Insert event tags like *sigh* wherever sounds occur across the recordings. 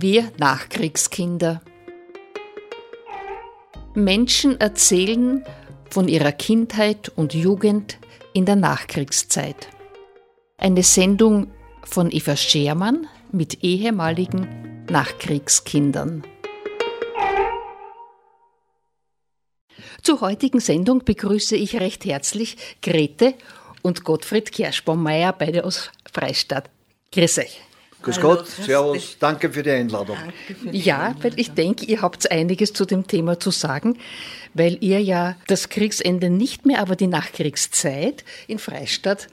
Wir Nachkriegskinder. Menschen erzählen von ihrer Kindheit und Jugend in der Nachkriegszeit. Eine Sendung von Eva Schermann mit ehemaligen Nachkriegskindern. Zur heutigen Sendung begrüße ich recht herzlich Grete und Gottfried Kerschbaumeier, beide aus Freistadt. Grüß euch. Grüß Gott, Servus, danke für die Einladung. Für die ja, weil ich denke, ihr habt einiges zu dem Thema zu sagen, weil ihr ja das Kriegsende nicht mehr, aber die Nachkriegszeit in Freistadt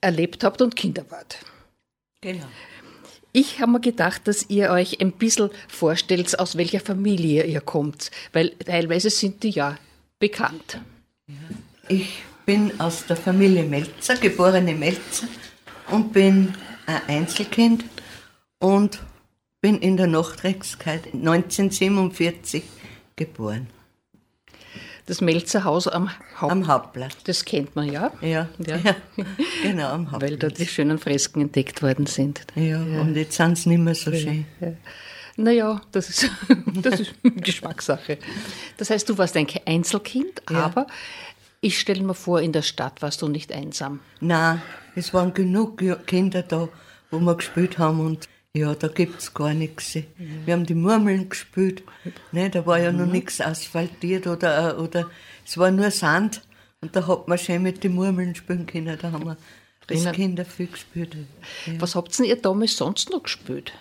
erlebt habt und Kinder wart. Genau. Ich habe mir gedacht, dass ihr euch ein bisschen vorstellt, aus welcher Familie ihr kommt, weil teilweise sind die ja bekannt. Ich bin aus der Familie Melzer, geborene Melzer und bin ein Einzelkind und bin in der Nachkriegszeit 1947 geboren. Das Melzerhaus am, Haupt am Hauptplatz. Das kennt man ja. Ja, ja. ja. genau, am Hauptplatz. Weil da die schönen Fresken entdeckt worden sind. Ja, ja. und jetzt sind sie nicht mehr so schön. Ja. Naja, das ist, *laughs* das ist *laughs* Geschmackssache. Das heißt, du warst ein Einzelkind, aber ich stelle mir vor, in der Stadt warst du nicht einsam. Nein, es waren genug Kinder da, wo wir gespielt haben und ja, da gibt es gar nichts. Wir haben die Murmeln gespielt. Ne, da war ja noch mhm. nichts asphaltiert oder, oder es war nur Sand. Und da hat man schön mit den Murmeln spielen können. Da haben wir als Kinder viel gespielt. Ja. Was habt ihr damals sonst noch gespielt?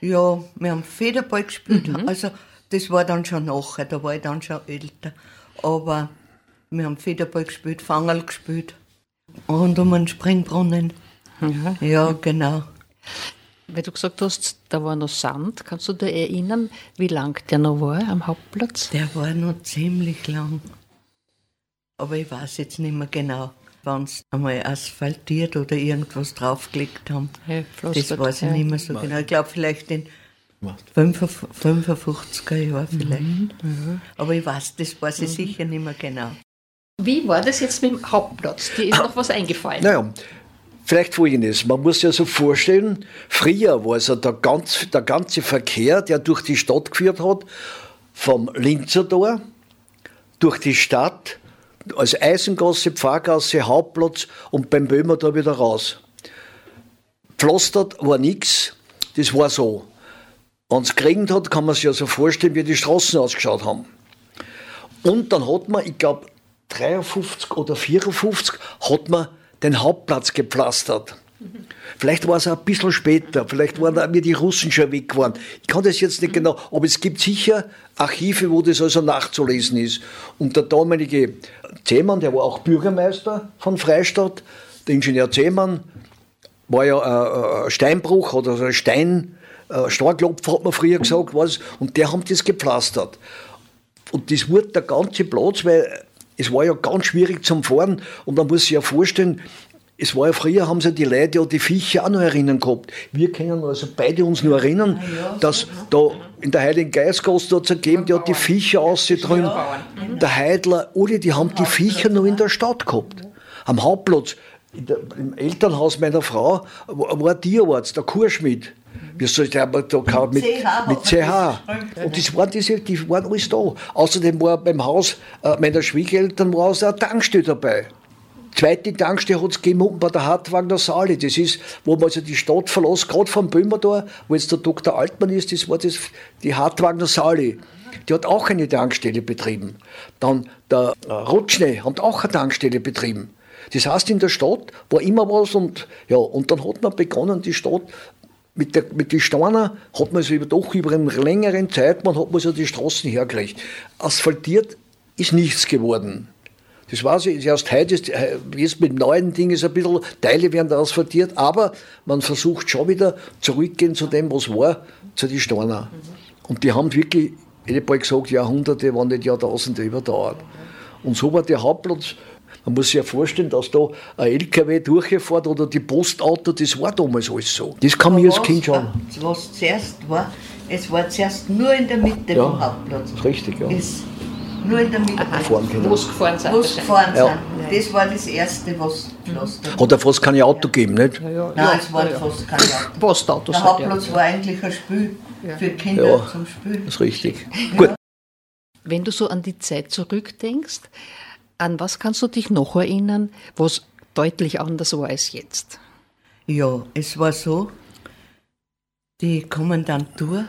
Ja, wir haben Federball gespielt. Mhm. Also, das war dann schon nachher, da war ich dann schon älter. Aber wir haben Federball gespielt, Fangerl gespielt. Und um einen Springbrunnen. Ja, ja genau. Weil du gesagt hast, da war noch Sand. Kannst du dir erinnern, wie lang der noch war am Hauptplatz? Der war noch ziemlich lang. Aber ich weiß jetzt nicht mehr genau, wann sie einmal asphaltiert oder irgendwas draufgelegt haben. Ja, das weiß ich nicht mehr so genau. Ich glaube vielleicht in 55er Jahren vielleicht. Mhm. Mhm. Aber ich weiß, das weiß ich mhm. sicher nicht mehr genau. Wie war das jetzt mit dem Hauptplatz? Dir ist noch was eingefallen. Naja, vielleicht folgendes. Man muss sich ja so vorstellen, früher war es ja der, ganz, der ganze Verkehr, der durch die Stadt geführt hat, vom Linzer Tor durch die Stadt, als Eisengasse, Pfarrgasse, Hauptplatz und beim Böhmer da wieder raus. Pflastert war nichts, das war so. Wenn es geregnet hat, kann man sich ja so vorstellen, wie die Straßen ausgeschaut haben. Und dann hat man, ich glaube, 53 oder 54 hat man den Hauptplatz gepflastert. Vielleicht war es ein bisschen später, vielleicht waren mir die Russen schon weg waren. Ich kann das jetzt nicht genau, aber es gibt sicher Archive, wo das also nachzulesen ist. Und der damalige Zehmann, der war auch Bürgermeister von Freistadt, der Ingenieur Zehmann, war ja ein Steinbruch oder ein Stein, Starklopfer hat man früher gesagt, was, und der haben das gepflastert. Und das wurde der ganze Platz, weil es war ja ganz schwierig zum Fahren und man muss sich ja vorstellen, es war ja früher, haben sie die Leute ja die Viecher auch noch erinnern gehabt. Wir können also beide uns nur erinnern, ah, dass da in der Heiligen Geistgasse da zu geben, die hat die Viecher ausgedrückt. Der Heidler, alle, die haben die Viecher noch in der Stadt gehabt. Am Hauptplatz, der, im Elternhaus meiner Frau, war Tierarzt, der Kurschmidt. Wir sollten aber da mit, CH, mit CH. Und das waren diese, die waren alles da. Außerdem war beim Haus äh, meiner Schwiegereltern war also eine Tankstelle dabei. Zweite Tankstelle hat es gegeben bei der Hartwagner Saale. Das ist, wo man also die Stadt verlässt, gerade vom Böhmer da, wo jetzt der Dr. Altmann ist, das war das, die Hartwagner Saale. Die hat auch eine Tankstelle betrieben. Dann der äh, Rutschne hat auch eine Tankstelle betrieben. Das heißt, in der Stadt war immer was und ja, und dann hat man begonnen, die Stadt mit, der, mit den Steinen hat man über, doch über einen längeren Zeitraum hat man so die Straßen hergelegt. Asphaltiert ist nichts geworden. Das war so, erst heute ist, jetzt mit neuen Dingen ist ein bisschen, Teile werden da asphaltiert, aber man versucht schon wieder zurückgehen zu dem, was war, zu den Steinen. Und die haben wirklich, ich hätte gesagt, Jahrhunderte, wenn nicht Jahrtausende überdauert. Und so war der Hauptplatz man muss sich ja vorstellen, dass da ein LKW durchfährt oder die Postauto, das war damals alles so. Das kann mir als Kind schon. Was zuerst war, es war zuerst nur in der Mitte ja, vom Hauptplatz. Richtig, ja. Bis Nur in der Mitte. Es gefahren. Wo sie gefahren Ja. sind. Das war das Erste, was geflossen hat. Hat ja fast kein Auto gegeben, nicht? Ja, ja, Nein, ja, es war ja, ja. fast kein Auto. *laughs* Postautos. Der ja. Hauptplatz war eigentlich ein Spiel für Kinder Ja. zum Spielen. Das ist richtig. *laughs* Gut. Wenn du so an die Zeit zurückdenkst, an was kannst du dich noch erinnern, was deutlich anders war als jetzt? Ja, es war so, die Kommandantur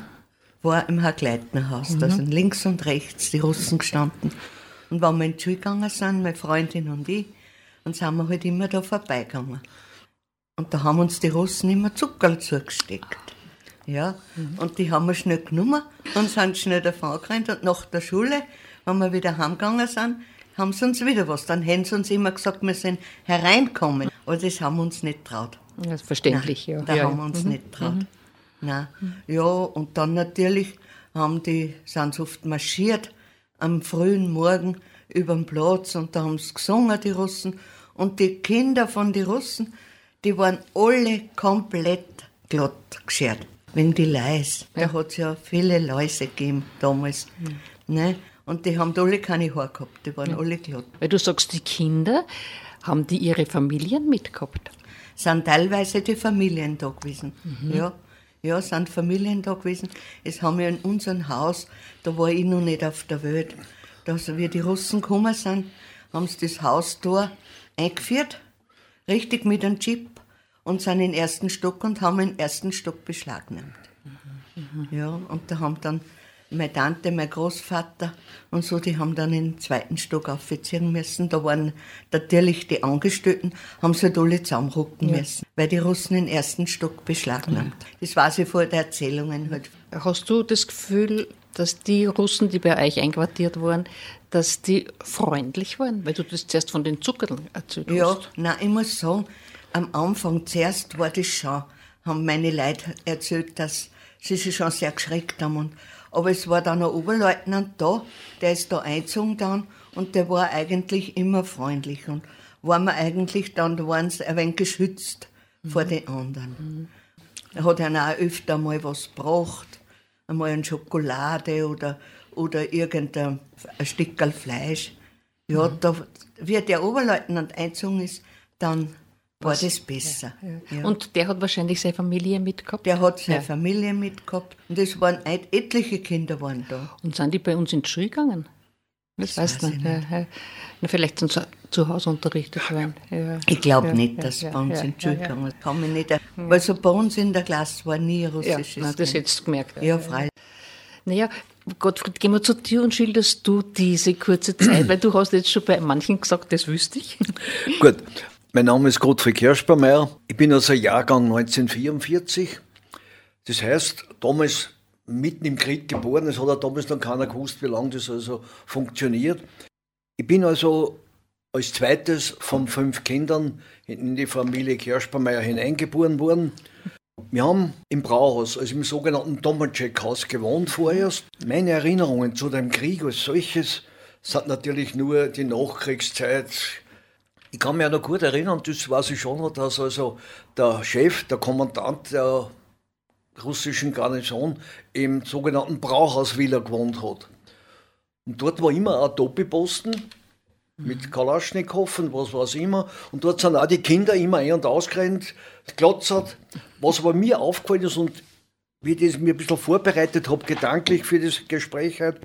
war im Herr-Gleitner-Haus. Da sind links und rechts die Russen gestanden. Und wenn wir in die Schule gegangen sind, meine Freundin und ich, dann sind wir halt immer da vorbeigegangen. Und da haben uns die Russen immer Zuckerl zugesteckt. Ja, und die haben wir schnell genommen und sind schnell davon gerannt. Und nach der Schule, wenn wir wieder heimgegangen sind, haben sie uns wieder was. Dann haben sie uns immer gesagt, wir sollen hereinkommen. Aber das haben wir uns nicht traut. Ja, ist verständlich, Nein, ja. Da ja, haben wir ja. uns nicht traut. Nein. Ja, und dann natürlich haben die, sind sie oft marschiert am frühen Morgen über den Platz und da haben sie gesungen, die Russen. Und die Kinder von den Russen, die waren alle komplett glatt geschert. Wegen die Läuse. Da hat es ja viele Läuse gegeben damals. Ne? Und die haben alle keine Haare gehabt, die waren alle glatt. Weil du sagst, die Kinder, haben die ihre Familien mitgehabt? sind teilweise die Familien da gewesen. Ja, ja, sind Familien da gewesen. Es haben ja in unserem Haus, da war ich noch nicht auf der Welt, da wie die Russen gekommen sind, haben sie das Haustor eingeführt, richtig mit einem Chip und sind in den ersten Stock und haben den ersten Stock beschlagnahmt. Ja, und da haben dann meine Tante, mein Großvater und so, die haben dann in den zweiten Stock aufziehen müssen. Da waren natürlich die Angestellten, haben sie halt alle zusammenrücken müssen, weil die Russen den ersten Stock beschlagnahmt. Das weiß ich vor der Erzählungen halt. Hast du das Gefühl, dass die Russen, die bei euch einquartiert waren, dass die freundlich waren? Weil du das zuerst von den Zuckerln erzählt Ja, hast. nein, ich muss sagen, am Anfang zuerst war das schon, haben meine Leute erzählt, dass sie sich schon sehr geschreckt haben. Und, aber es war dann ein Oberleutnant da, der ist da eingezogen dann und der war eigentlich immer freundlich und waren wir eigentlich dann, da waren sie ein wenig geschützt vor den anderen. Er hat ihnen auch öfter mal was gebracht, einmal eine Schokolade oder, oder irgendein ein Stückel Fleisch. Ja, da, wie der Oberleutnant eingezogen ist, dann war das besser. Ja. Und der hat wahrscheinlich seine Familie mitgehabt. der hat seine Ja. Familie mitgehabt und es waren et- etliche Kinder waren da. Und sind die bei uns in die Schule gegangen? Das, weiß weiß ich ich nicht. Ja, ja. Na, vielleicht sind sie zu Hause unterrichtet worden. Ja. Ich glaube Ja, nicht, ja, dass ja, bei uns ja, in die Schule ja, ja. gegangen ist. Kann mich nicht, also bei uns in der Klasse war nie ein Ja, russisches nein, das hättest du gemerkt. Ja, freilich. Naja, Gottfried, gehen wir zu dir und schilderst du diese kurze Zeit, weil du hast jetzt schon bei manchen gesagt, das wüsste ich. Gut, mein Name ist Gottfried Kerschbermeier. Ich bin also Jahrgang 1944. Das heißt, damals mitten im Krieg geboren. Es hat ja damals dann keiner gewusst, wie lange das also funktioniert. Ich bin also als zweites von fünf Kindern in die Familie Kerschbermeier hineingeboren worden. Wir haben im Brauhaus, also im sogenannten Tomacek-Haus gewohnt vorerst. Meine Erinnerungen zu dem Krieg als solches sind natürlich nur die Nachkriegszeit. Ich kann mich auch noch gut erinnern, das weiß ich schon noch, dass also der Chef, der Kommandant der russischen Garnison im sogenannten Brauhausvilla gewohnt hat. Und dort war immer ein Doppelposten mit Kalaschnikow und was weiß ich immer. Und dort sind auch die Kinder immer ein- und ausgerannt, glotzert. Was aber mir aufgefallen ist und wie ich das mir ein bisschen vorbereitet habe, gedanklich für das Gespräch heute,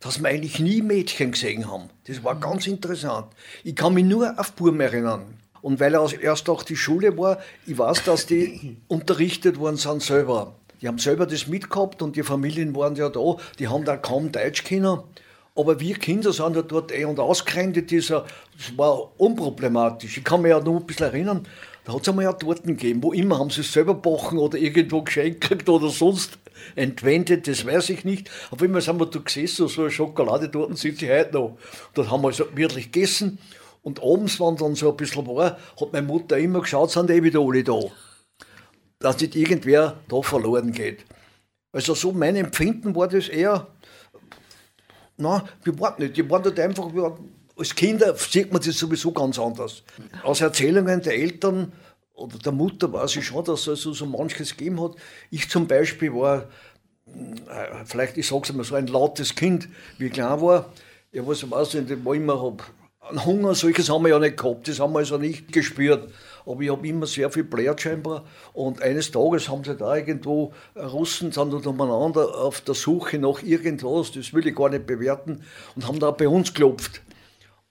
dass wir eigentlich nie Mädchen gesehen haben. Das war ganz interessant. Ich kann mich nur auf Burm erinnern. Und weil er erst auch die Schule war, ich weiß, dass die *coughs* unterrichtet worden sind selber. Die haben selber das mitgehabt und die Familien waren ja da, die haben da kaum Deutsch können. Aber wir Kinder sind ja dort eh und ausgerendet, dieser, das war unproblematisch. Ich kann mich ja noch ein bisschen erinnern, da hat es einmal ja Torten gegeben, wo immer haben sie es selber backen oder irgendwo geschenkt oder sonst entwendet, das weiß ich nicht. Auf einmal sind wir da gesessen, so eine Schokoladetorten sind sie heute noch. Dort haben wir also wirklich gegessen und abends, wenn dann so ein bisschen war, hat meine Mutter immer geschaut, sind eh wieder alle da. Dass nicht irgendwer da verloren geht. Also so mein Empfinden war das eher, na, wir waren nicht, die waren dort einfach, wir, als Kinder sieht man das sowieso ganz anders. Aus Erzählungen der Eltern oder der Mutter weiß ich schon, dass es also so manches gegeben hat. Ich zum Beispiel war, äh, vielleicht ich sage es mal so, ein lautes Kind, wie ich klein war. Ja, was ich weiß nicht, wo ich immer habe. Hunger, solches haben wir ja nicht gehabt, das haben wir also nicht gespürt. Aber ich habe immer sehr viel Blärt scheinbar. Und eines Tages haben sie da irgendwo, äh, Russen sind da umeinander auf der Suche nach irgendwas, das will ich gar nicht bewerten, und haben da bei uns geklopft.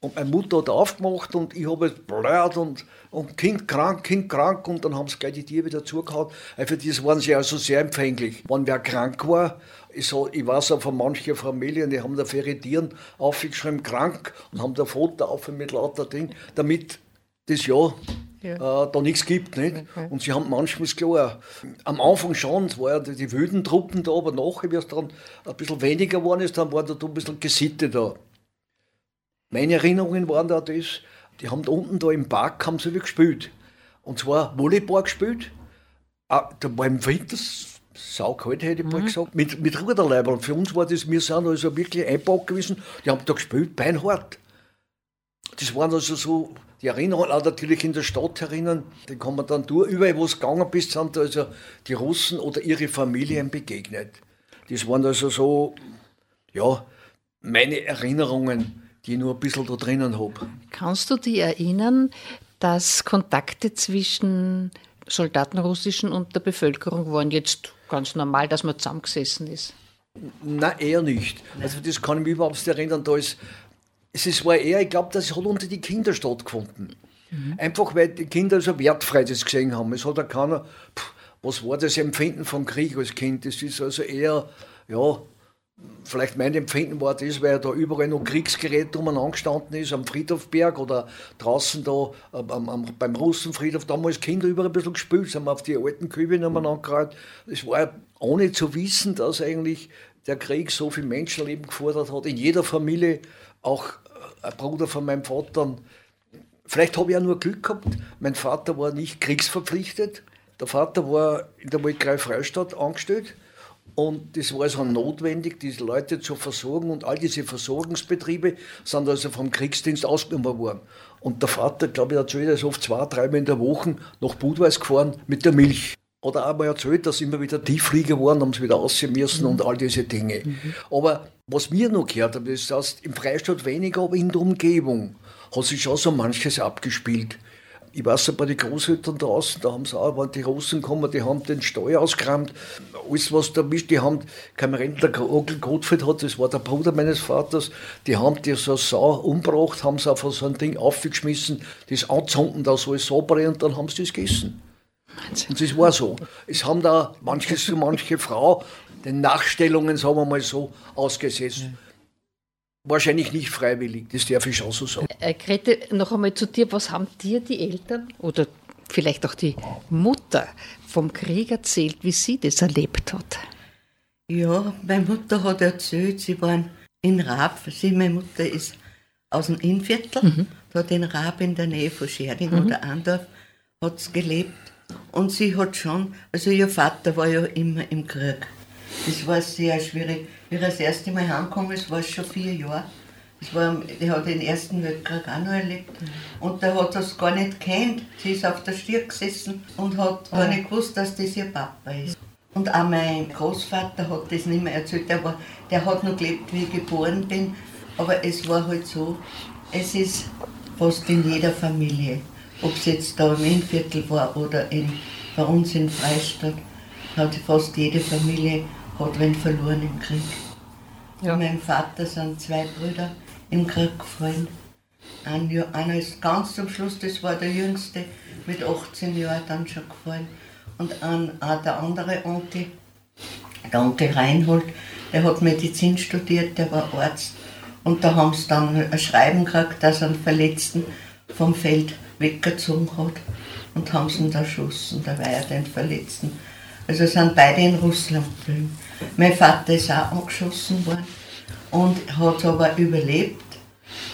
Und meine Mutter hat aufgemacht und ich habe blöd und, und Kind krank, Kind krank und dann haben sie gleich die Tiere wieder zugehauen. Für das waren sie also sehr empfänglich. Wenn wer krank war, ich, so, ich weiß auch von manchen Familien, die haben da Ferretieren aufgeschrieben, krank und haben da Foto auf mit lauter Ding, damit das ja ja. Äh, da nichts gibt. Nicht? Okay. Und sie haben manchmal klar, am Anfang schon, es waren ja die wilden Truppen da, aber nachher, wie es dann ein bisschen weniger geworden ist, dann war da ein bisschen Gesitte da. Meine Erinnerungen waren da das, die haben da unten da im Park haben sie gespielt. Und zwar Volleyball gespielt. Ah, da war im Winter saukalt, hätte ich mhm. mal gesagt, mit, mit Ruderleibern. Für uns war das, wir sind also wirklich einpackt gewesen, die haben da gespielt, beinhart. Das waren also so, die Erinnerungen auch natürlich in der Stadt erinnern, die kann man dann durch, überall wo es gegangen bist, sind also die Russen oder ihre Familien begegnet. Das waren also so, ja, meine Erinnerungen die ich nur ein bisschen da drinnen habe. Kannst du dich erinnern, dass Kontakte zwischen Soldaten russischen und der Bevölkerung waren jetzt ganz normal, dass man zusammengesessen ist? Nein, eher nicht. Also das kann ich mich überhaupt nicht erinnern. Da ist, es war eher, ich glaube, das hat unter die Kinder stattgefunden. Mhm. Einfach weil die Kinder so wertfrei das gesehen haben. Es hat ja keiner, pff, was war das Empfinden vom Krieg als Kind? Das ist also eher, ja, vielleicht mein Empfinden war das, weil da überall noch Kriegsgerät umeinander gestanden ist, am Friedhofberg oder draußen da am, am, beim Russenfriedhof, damals Kinder überall ein bisschen gespielt, sind wir auf die alten Kühe umeinander gerannt. Es war ohne zu wissen, dass eigentlich der Krieg so viel Menschenleben gefordert hat, in jeder Familie, auch ein Bruder von meinem Vater. Vielleicht habe ich ja nur Glück gehabt, mein Vater war nicht kriegsverpflichtet, der Vater war in der Molkerei Freistadt angestellt, und das war also notwendig, diese Leute zu versorgen. Und all diese Versorgungsbetriebe sind also vom Kriegsdienst ausgenommen worden. Und der Vater, glaube ich, erzählt, er ist oft zwei, dreimal in der Woche nach Budweis gefahren mit der Milch. Oder auch mal erzählt, dass immer wieder Tiefflieger waren, haben sie wieder aussehen müssen mhm. und all diese Dinge. Mhm. Aber was wir noch gehört haben, das heißt, im Freistaat weniger, aber in der Umgebung hat sich schon so manches abgespielt ich weiß, bei den Großeltern draußen, da haben sie auch, wenn die Russen kommen, die haben den Stall ausgerammt, alles was da ist, die haben, kein Rentner, Onkel Gottfried hat, das war der Bruder meines Vaters, die haben die so Sau umgebracht, haben sie auf so ein Ding aufgeschmissen, das anzünden, da soll es sauber und dann haben sie das gegessen. Und das war so. Es haben da manches, manche Frau den Nachstellungen, sagen wir mal so, ausgesetzt. Wahrscheinlich nicht freiwillig, das darf ich schon so sagen. Äh, Grete, noch einmal zu dir, was haben dir die Eltern oder vielleicht auch die Mutter vom Krieg erzählt, wie sie das erlebt hat? Ja, meine Mutter hat erzählt, sie waren in Raab, sie, meine Mutter ist aus dem Innviertel, mhm. dort in Raab in der Nähe von Scherding mhm. oder Andorf, hat sie gelebt. Und sie hat schon, also ihr Vater war ja immer im Krieg. Das war sehr schwierig. Wie er das erste Mal heimgekommen ist, war es schon vier Jahre. Das war, die hat den Ersten Weltkrieg auch noch erlebt. Und der hat das gar nicht kennt. Sie ist auf der Stirn gesessen und hat gar nicht gewusst, dass das ihr Papa ist. Und auch mein Großvater hat das nicht mehr erzählt. Der, war, der hat noch gelebt, wie ich geboren bin. Aber es war halt so, es ist fast in jeder Familie, ob es jetzt da im Innviertel war oder in, bei uns in Freistadt, hat fast jede Familie hat wen verloren im Krieg. Ja. Mein Vater sind zwei Brüder im Krieg gefallen. Ein, einer ist ganz zum Schluss, das war der jüngste, mit 18 Jahren dann schon gefallen. Und ein, auch der andere Onkel, der Onkel Reinhold, der hat Medizin studiert, der war Arzt. Und da haben sie dann ein Schreiben gekriegt, dass er einen Verletzten vom Feld weggezogen hat. Und haben sie ihn erschossen, da war er den Verletzten. Also sind beide in Russland geblieben. Mein Vater ist auch angeschossen worden und hat aber überlebt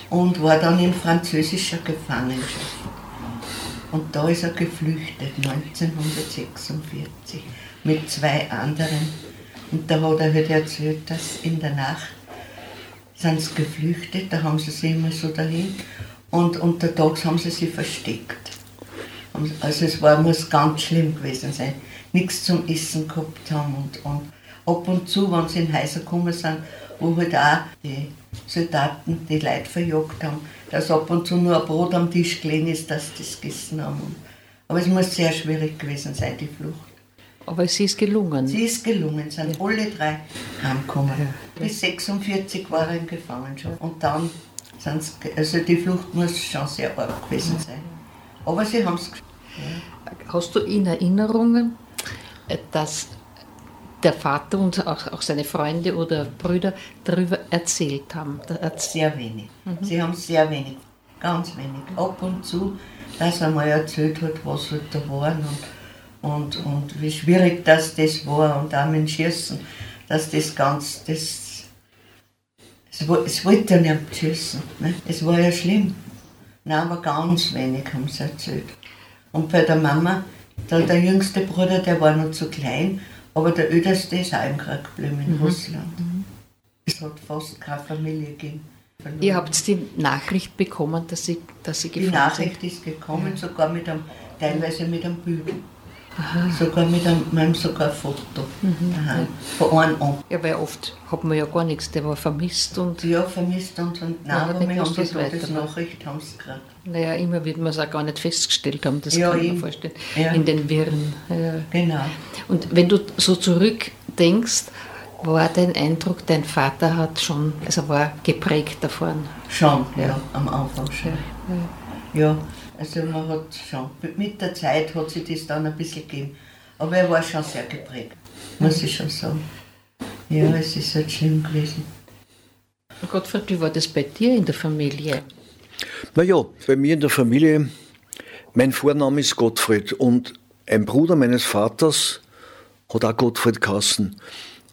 und war dann in französischer Gefangenschaft. Und da ist er geflüchtet, 1946, mit zwei anderen. Und da hat er halt erzählt, dass in der Nacht sind sie geflüchtet, da haben sie sich immer so dahin und untertags haben sie sich versteckt. Also es war, muss ganz schlimm gewesen sein. Nichts zum Essen gehabt haben und, und ab und zu, wenn sie in Häuser gekommen sind, wo halt auch die Soldaten die Leute verjagt haben, dass ab und zu nur ein Brot am Tisch gelegen ist, dass sie das gegessen haben. Aber es muss sehr schwierig gewesen sein, die Flucht. Aber sie ist gelungen. Sie ist gelungen, sind alle drei heimgekommen. Bis 46 war er in Gefangenschaft. Und dann sind sie, also die Flucht muss schon sehr arg gewesen sein. Aber sie haben es geschafft. Hast du in Erinnerungen, dass der Vater und auch, auch seine Freunde oder Brüder darüber erzählt haben? Sehr wenig. Sie haben sehr wenig, ganz wenig. Ab und zu, dass er mal erzählt hat, was halt da waren und, und, und wie schwierig das, das war und auch mit dem Schießen, dass das ganz, das, es, es wollte ja nicht schießen. Ne? Es war ja schlimm. Nein, aber ganz wenig haben sie erzählt. Und bei der Mama, der, der jüngste Bruder, der war noch zu klein, aber der älteste ist auch im Krieg geblieben in Russland. Es hat fast keine Familie gegeben. verloren. Ihr habt die Nachricht bekommen, dass sie, dass sie Die gefahren Nachricht ist gekommen, sogar mit einem, teilweise mit einem Bild. Sogar mit einem, haben sogar Foto daheim, von einem an. Ja, weil oft hat man ja gar nichts, der war vermisst und Ja, vermisst und, und nein, aber dann wir haben die. Todesnachricht haben sie gekriegt. naja, immer wird man es auch gar nicht festgestellt haben, das Ja, kann man vorstellen, Ja. in den Wirren. Ja. Genau. Und wenn du so zurückdenkst, war dein Eindruck, dein Vater hat schon, also war geprägt davon. Schon, ja, am Anfang schon. Ja, also man hat schon, mit der Zeit hat sich das dann ein bisschen gegeben. Aber er war schon sehr geprägt, muss ich schon sagen. Ja, es ist halt schlimm gewesen. Gottfried, wie war das bei dir in der Familie? Naja, bei mir in der Familie, mein Vorname ist Gottfried und ein Bruder meines Vaters hat auch Gottfried Kassen.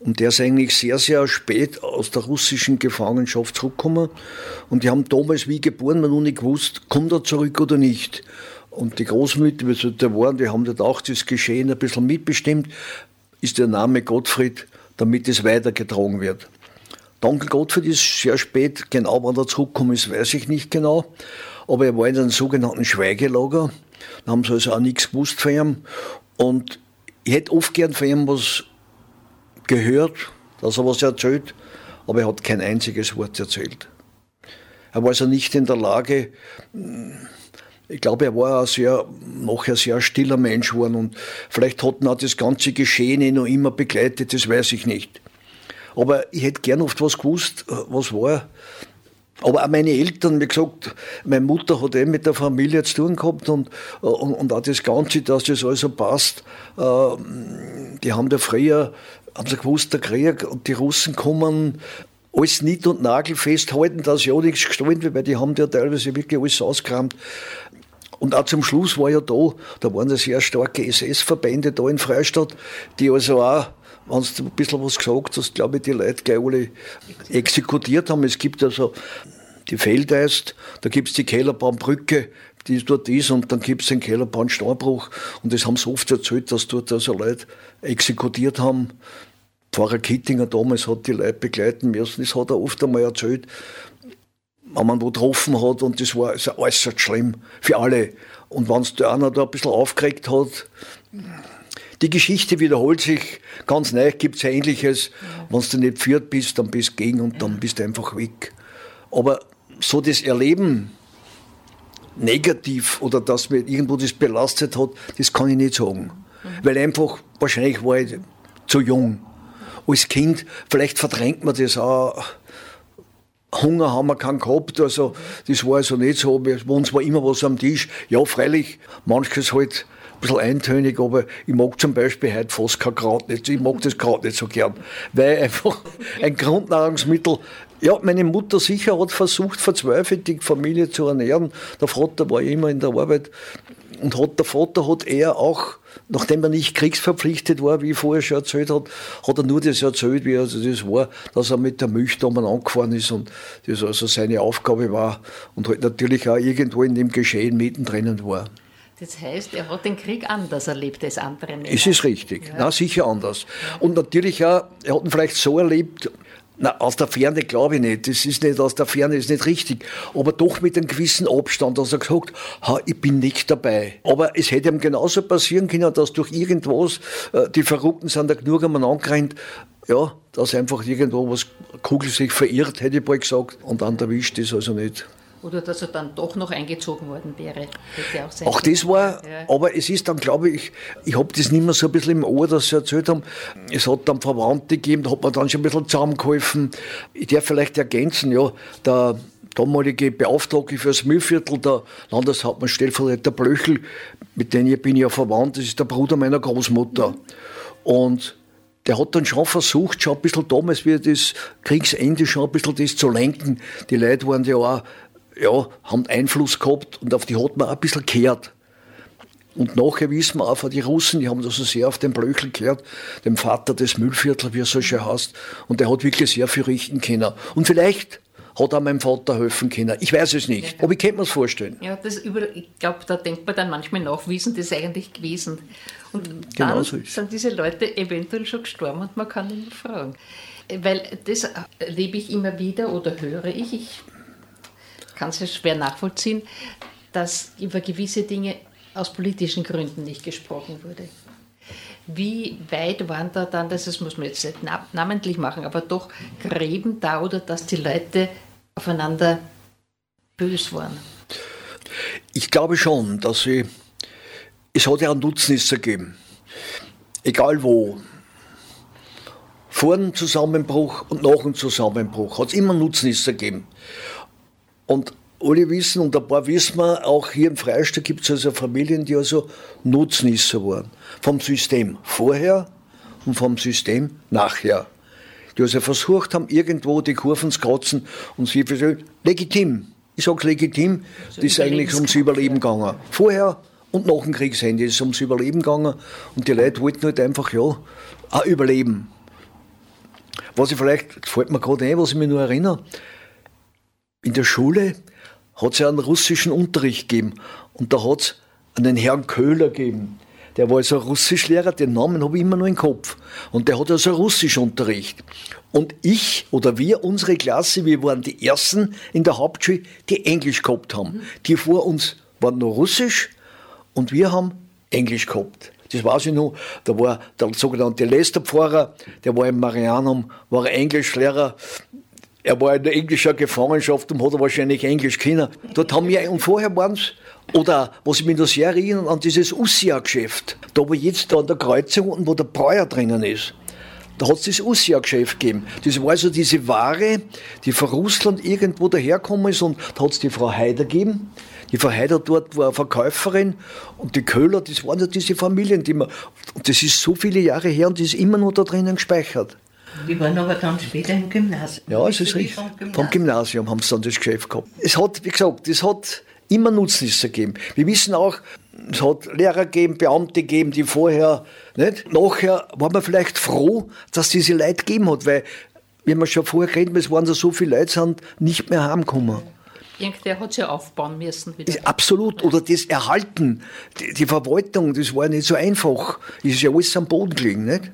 Und der ist eigentlich sehr, sehr spät aus der russischen Gefangenschaft zurückgekommen. Und die haben damals, wie geboren, man noch nicht gewusst, kommt er zurück oder nicht. Und die Großmütter, wie sie da waren, die haben dort auch das Geschehen ein bisschen mitbestimmt, ist der Name Gottfried, damit es weitergetragen wird. Der Onkel Gottfried ist sehr spät, genau wann er zurückgekommen ist, weiß ich nicht genau. Aber er war in einem sogenannten Schweigelager. Da haben sie also auch nichts gewusst von ihm. Und ich hätte oft gern von ihm was gehört, dass er was erzählt, aber er hat kein einziges Wort erzählt. Er war also nicht in der Lage, ich glaube, er war ein sehr, nachher sehr stiller Mensch geworden und vielleicht hat ihn auch das ganze Geschehen ihn noch immer begleitet, das weiß ich nicht. Aber ich hätte gern oft was gewusst, was war. Aber auch meine Eltern, wie gesagt, meine Mutter hat eh mit der Familie zu tun gehabt und, und, und auch das Ganze, dass das also passt. Äh, Die haben da früher, haben sie gewusst, der Krieg und die Russen kommen, alles nied- und nagelfest halten, dass ja nichts gestohlen wird, weil die haben ja teilweise wirklich alles ausgekramt. Und auch zum Schluss war ja da, da waren ja sehr starke SS-Verbände da in Freistadt, die also auch, wenn du ein bisschen was gesagt hast, glaube ich, die Leute gleich alle exekutiert haben. Es gibt also die Feldeist, da gibt es die Kellerbahnbrücke, die dort ist, und dann gibt es den Kellerbahn-Steinbruch. Und das haben sie oft erzählt, dass dort also Leute exekutiert haben. Pfarrer Kittinger damals hat die Leute begleiten müssen. Das hat er oft einmal erzählt wenn man wo getroffen hat und das war also äußerst schlimm für alle. Und wenn es der einer da ein bisschen aufgeregt hat, die Geschichte wiederholt sich ganz neu, gibt es Ähnliches. Wenn du nicht führt bist, dann bist du gegen und dann bist du einfach weg. Aber so das Erleben negativ oder dass mir irgendwo das belastet hat, das kann ich nicht sagen. Weil einfach, wahrscheinlich war ich zu jung. Als Kind, vielleicht verdrängt man das auch. Hunger haben wir keinen gehabt, also das war also nicht so, bei uns war immer was am Tisch. Ja, freilich, manches halt ein bisschen eintönig, aber ich mag zum Beispiel heute fast kein Kraut nicht. Ich mag das Kraut nicht so gern, weil einfach ein Grundnahrungsmittel, ja, meine Mutter sicher hat versucht, verzweifelt die Familie zu ernähren. Der Vater war immer in der Arbeit und hat, der Vater hat er auch, nachdem er nicht kriegsverpflichtet war, wie ich vorher schon erzählt hat, hat er nur das erzählt, wie also das war, dass er mit der Milch da mal angefahren ist und das also seine Aufgabe war und halt natürlich auch irgendwo in dem Geschehen mittendrin war. Das heißt, er hat den Krieg anders erlebt als andere Männer. Es ist richtig, na sicher anders. Und natürlich auch, er hat ihn vielleicht so erlebt, na, aus der Ferne glaube ich nicht, das ist nicht aus der Ferne, ist nicht richtig, aber doch mit einem gewissen Abstand, dass er gesagt ha, ich bin nicht dabei. Aber es hätte ihm genauso passieren können, dass durch irgendwas, äh, die Verrückten sind da genug einmal angerannt, ja, dass einfach irgendwo was Kugel sich verirrt, hätte ich bald gesagt, und dann erwischt ist also nicht. Oder dass er dann doch noch eingezogen worden wäre. Hätte auch, sein auch das war, ja. aber es ist dann, glaube ich, ich habe das nicht mehr so ein bisschen im Ohr, dass sie erzählt haben, es hat dann Verwandte gegeben, da hat man dann schon ein bisschen zusammengeholfen. Ich darf vielleicht ergänzen, ja, der damalige Beauftragte für das Müllviertel, der Landeshauptmann Stellvertreter Blöchel, mit dem bin ich ja verwandt, das ist der Bruder meiner Großmutter. Und der hat dann schon versucht, schon ein bisschen damals wie das Kriegsende schon ein bisschen das zu lenken. Die Leute waren ja auch ja, haben Einfluss gehabt und auf die hat man auch ein bisschen gehört. Und nachher wissen wir auch von den Russen, die haben das so sehr auf den Blöchel gehört, dem Vater des Müllviertler, wie er so schön heißt. Und der hat wirklich sehr viel richten können. Und vielleicht hat auch meinem Vater helfen können. Ich weiß es nicht, ja. aber ich könnte mir es vorstellen. Ja, das über, ich glaube, da denkt man dann manchmal nach, wie ist denn das eigentlich gewesen? Und genau dann so sind diese Leute eventuell schon gestorben und man kann ihn fragen. Weil das erlebe ich immer wieder oder höre ich, ich kann es schwer nachvollziehen, dass über gewisse Dinge aus politischen Gründen nicht gesprochen wurde. Wie weit waren da dann, das muss man jetzt nicht namentlich machen, aber doch Gräben da oder dass die Leute aufeinander bös waren? Ich glaube schon, dass sie, es hat ja einen Nutznießer gegeben. Egal wo. Vor dem Zusammenbruch und nach dem Zusammenbruch hat es immer Nutznießer gegeben. Und alle wissen, und ein paar wissen wir, auch hier im Freistaat gibt es also Familien, die also Nutznießer waren. Vom System vorher und vom System nachher. Die also versucht haben, irgendwo die Kurven zu kratzen und sie versucht, legitim. Ich sage legitim, das ist eigentlich ums Überleben gegangen. Vorher und nach dem Kriegsende ist es ums Überleben gegangen und die Leute wollten halt einfach, ja, auch überleben. Was ich vielleicht, das fällt mir gerade ein, was ich mich nur erinnere, in der Schule hat es ja einen russischen Unterricht gegeben. Und da hat es einen Herrn Köhler gegeben. Der war also Russischlehrer, den Namen habe ich immer noch im Kopf. Und der hat also Russischunterricht. Und ich oder wir, unsere Klasse, wir waren die Ersten in der Hauptschule, die Englisch gehabt haben. Die vor uns waren nur Russisch und wir haben Englisch gehabt. Das weiß ich noch. Da war der sogenannte Lesterpfarrer, der war im Marianum, war Englischlehrer. Er war in der englischen Gefangenschaft und hat wahrscheinlich Englisch können. Dort haben wir, und vorher waren es, oder was ich mich noch sehr erinnere, an dieses Ussia-Geschäft. Da, wo jetzt da an der Kreuzung unten, wo der Breuer drinnen ist. Da hat es das Ussia-Geschäft gegeben. Das war also diese Ware, die von Russland irgendwo dahergekommen ist und da hat es die Frau Heider gegeben. Die Frau Heider dort war Verkäuferin und die Köhler, das waren ja diese Familien, die man, und das ist so viele Jahre her und die ist immer noch da drinnen gespeichert. Die waren aber dann später im Gymnasium. Ja, es ist richtig. Vom Gymnasium, vom Gymnasium haben sie dann das Geschäft gehabt. Es hat, wie gesagt, es hat immer Nutznießer gegeben. Wir wissen auch, es hat Lehrer gegeben, Beamte gegeben, die vorher, nicht? Nachher war man vielleicht froh, dass es diese Leute gegeben hat, weil, wie wir schon vorher geredet haben, es waren so viele Leute, sind nicht mehr heimgekommen. Irgendwer hat es ja aufbauen müssen. Wieder. Absolut. Oder das Erhalten, die, die Verwaltung, das war nicht so einfach. Es ist ja alles am Boden gelegen, nicht?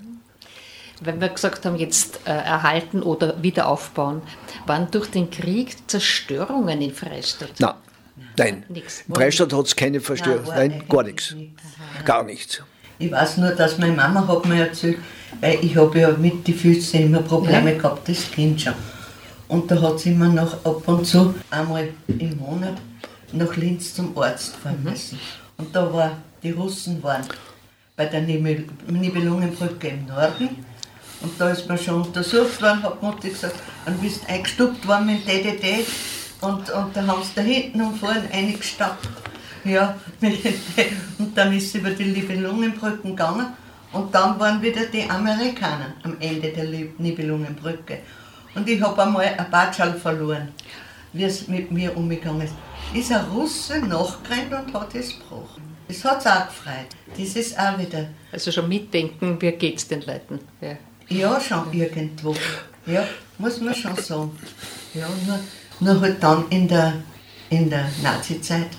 Wenn wir gesagt haben, jetzt äh, erhalten oder wieder aufbauen, waren durch den Krieg Zerstörungen in Freistadt? Nein, nein. Nix. In Freistadt hat es keine Verstörung, nein, nein gar nichts. Gar nichts. Ich weiß nur, dass meine Mama hat mir erzählt, weil ich habe ja mit den Füßen immer Probleme ja. gehabt, das Kind schon. Und da hat sie immer noch ab und zu einmal im Monat nach Linz zum Arzt fahren mhm. müssen. Mhm. Und da war, die Russen waren bei der Nibelungenbrücke im Norden und da ist man schon untersucht worden, hat Mutter gesagt, dann bist du eingestuckt worden mit DDD und, und da haben sie da hinten und vorne eingestappt. Ja, *laughs* und dann ist sie über die Nibelungenbrücken gegangen und dann waren wieder die Amerikaner am Ende der Nibelungenbrücke. Und ich habe einmal ein Batschal verloren, wie es mit mir umgegangen ist. Ist ein Russe nachgerannt und hat es gebrochen. Das hat es auch gefreut. Das ist auch wieder. Also schon mitdenken, wie geht es den Leuten? Ja. Ja, schon irgendwo. Ja, muss man schon sagen. Ja, nur, nur halt dann in der, in der Nazi-Zeit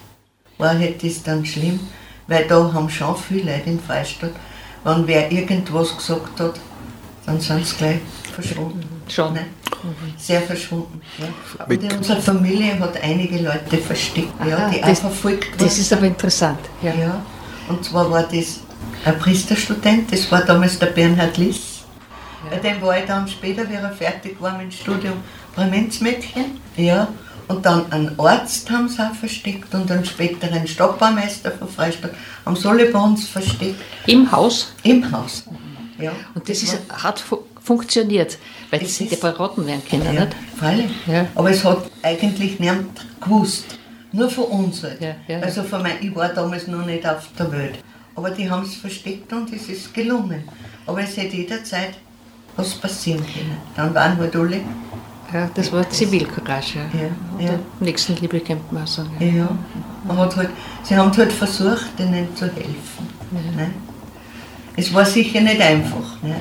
war halt das dann schlimm, weil da haben schon viele Leute in Freistadt, wenn wer irgendwas gesagt hat, dann sind sie gleich verschwunden. Schon. Ne? Sehr verschwunden. Ja. Und in unserer Familie hat einige Leute versteckt, ja, die das, auch verfolgt wurden. Das ist aber interessant. Ja. ja. Und zwar war das ein Priesterstudent, das war damals der Bernhard Liss Bei dem war ich dann später, wie er fertig war mit dem Studium, Prämentsmädchen. Ja. Und dann einen Arzt haben sie auch versteckt und einen späteren Stadtbaumeister von Freistadt haben sie alle bei uns versteckt. Im Haus? Im Haus. Ja. Und das, das ist, hat fu funktioniert, weil das hätte verraten werden können, ja, nicht? Freilich. Ja. Aber es hat eigentlich niemand gewusst. Nur von uns halt. Ja, ja. Also von mein, ich war damals noch nicht auf der Welt. Aber die haben es versteckt und es ist gelungen. Aber es hätte jederzeit was passieren können. Dann waren halt alle. Ja, das war Zivilcourage. Ja, ja. Nächstenliebe könnte man auch sagen. Ja, ja. Man hat halt, sie haben halt versucht, ihnen zu helfen. Ja. Ne? Es war sicher nicht einfach. Ne?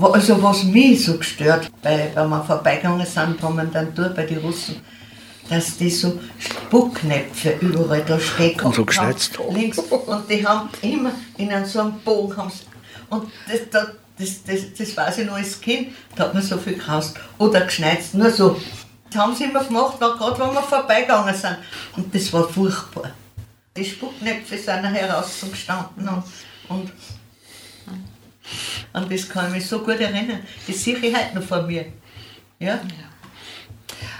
Also was mich so gestört, weil, wenn wir vorbeigegangen sind, haben dann durch bei den Russen, dass die so Spucknäpfe überall da stecken. Und so geschnitzt Links. Und die haben immer in so einem Bogen. Haben und das, das, das, das, das weiß ich noch als Kind, da hat man so viel gehasst. Oder geschneit, nur so. Das haben sie immer gemacht, gerade wenn wir vorbeigegangen sind. Und das war furchtbar. Die Spucknäpfe sind nachher rausgestanden und, und an das kann ich mich so gut erinnern. Das sehe ich heute noch vor mir. Ja? ja.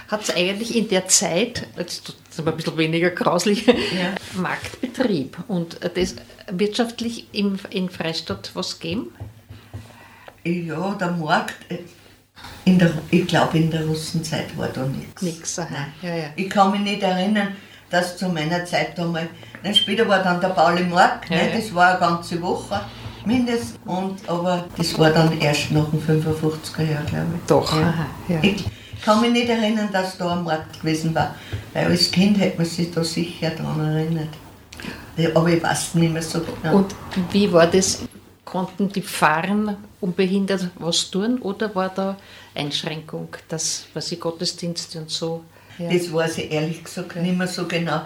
Hat es eigentlich in der Zeit, jetzt sind wir ein bisschen weniger grauslich, ja. Marktbetrieb und das wirtschaftlich in Freistadt was gegeben? Ja, der Markt, äh, in der, ich glaube in der Russenzeit war da nichts. Nichts, aha. Ja, ja. Ich kann mich nicht erinnern, dass zu meiner Zeit da mal, später war dann der Pauli Markt, ja, ne, das war eine ganze Woche mindestens. Und, aber das war dann erst nach dem 55er Jahr, glaube ich. Doch. Ja. Aha, ja. Ich kann mich nicht erinnern, dass da ein Markt gewesen war. Weil als Kind hätte man sich da sicher daran erinnert. Aber ich weiß nicht mehr so genau. Und wie war das? Konnten die fahren unbehindert was tun oder war da Einschränkung, dass was ich Gottesdienste und so? Ja. Das weiß ich ehrlich gesagt okay. nicht mehr so genau.